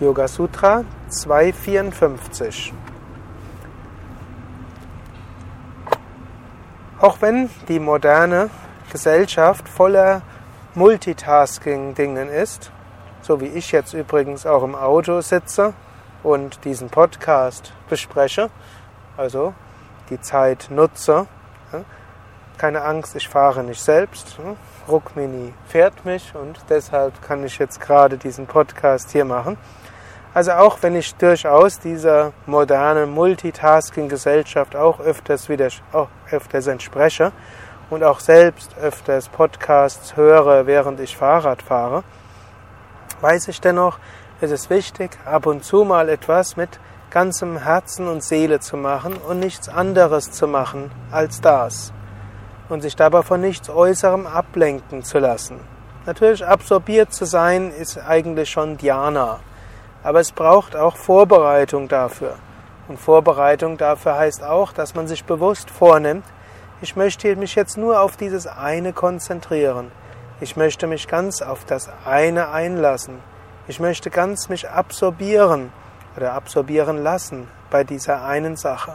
Yoga Sutra 254. Auch wenn die moderne Gesellschaft voller Multitasking-Dingen ist, so wie ich jetzt übrigens auch im Auto sitze und diesen Podcast bespreche, also die Zeit nutze. Keine Angst, ich fahre nicht selbst. Ruckmini fährt mich und deshalb kann ich jetzt gerade diesen Podcast hier machen. Also auch wenn ich durchaus dieser modernen Multitasking-Gesellschaft auch öfters wieder auch öfters entspreche und auch selbst öfters Podcasts höre, während ich Fahrrad fahre, weiß ich dennoch, es ist wichtig, ab und zu mal etwas mit ganzem Herzen und Seele zu machen und nichts anderes zu machen als das. Und sich dabei von nichts Äußerem ablenken zu lassen. Natürlich absorbiert zu sein ist eigentlich schon Dhyana. Aber es braucht auch Vorbereitung dafür. Und Vorbereitung dafür heißt auch, dass man sich bewusst vornimmt, ich möchte mich jetzt nur auf dieses eine konzentrieren. Ich möchte mich ganz auf das eine einlassen. Ich möchte ganz mich absorbieren oder absorbieren lassen bei dieser einen Sache.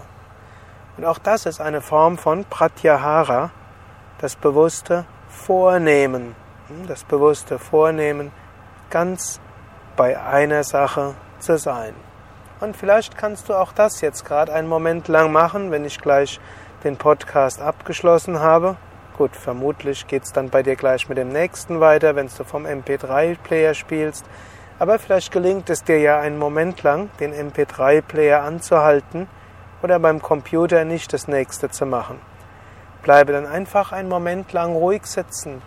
Und auch das ist eine Form von Pratyahara, das bewusste Vornehmen. Hm, das bewusste Vornehmen, ganz bei einer Sache zu sein. Und vielleicht kannst du auch das jetzt gerade einen Moment lang machen, wenn ich gleich den Podcast abgeschlossen habe. Gut, vermutlich geht es dann bei dir gleich mit dem nächsten weiter, wenn du vom MP3-Player spielst. Aber vielleicht gelingt es dir ja einen Moment lang, den MP3-Player anzuhalten oder beim Computer nicht das nächste zu machen. Bleibe dann einfach einen Moment lang ruhig sitzen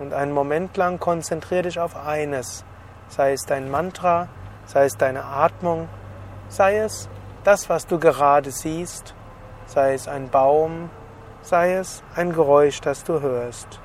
und einen Moment lang konzentriere dich auf eines sei es dein Mantra, sei es deine Atmung, sei es das, was du gerade siehst, sei es ein Baum, sei es ein Geräusch, das du hörst.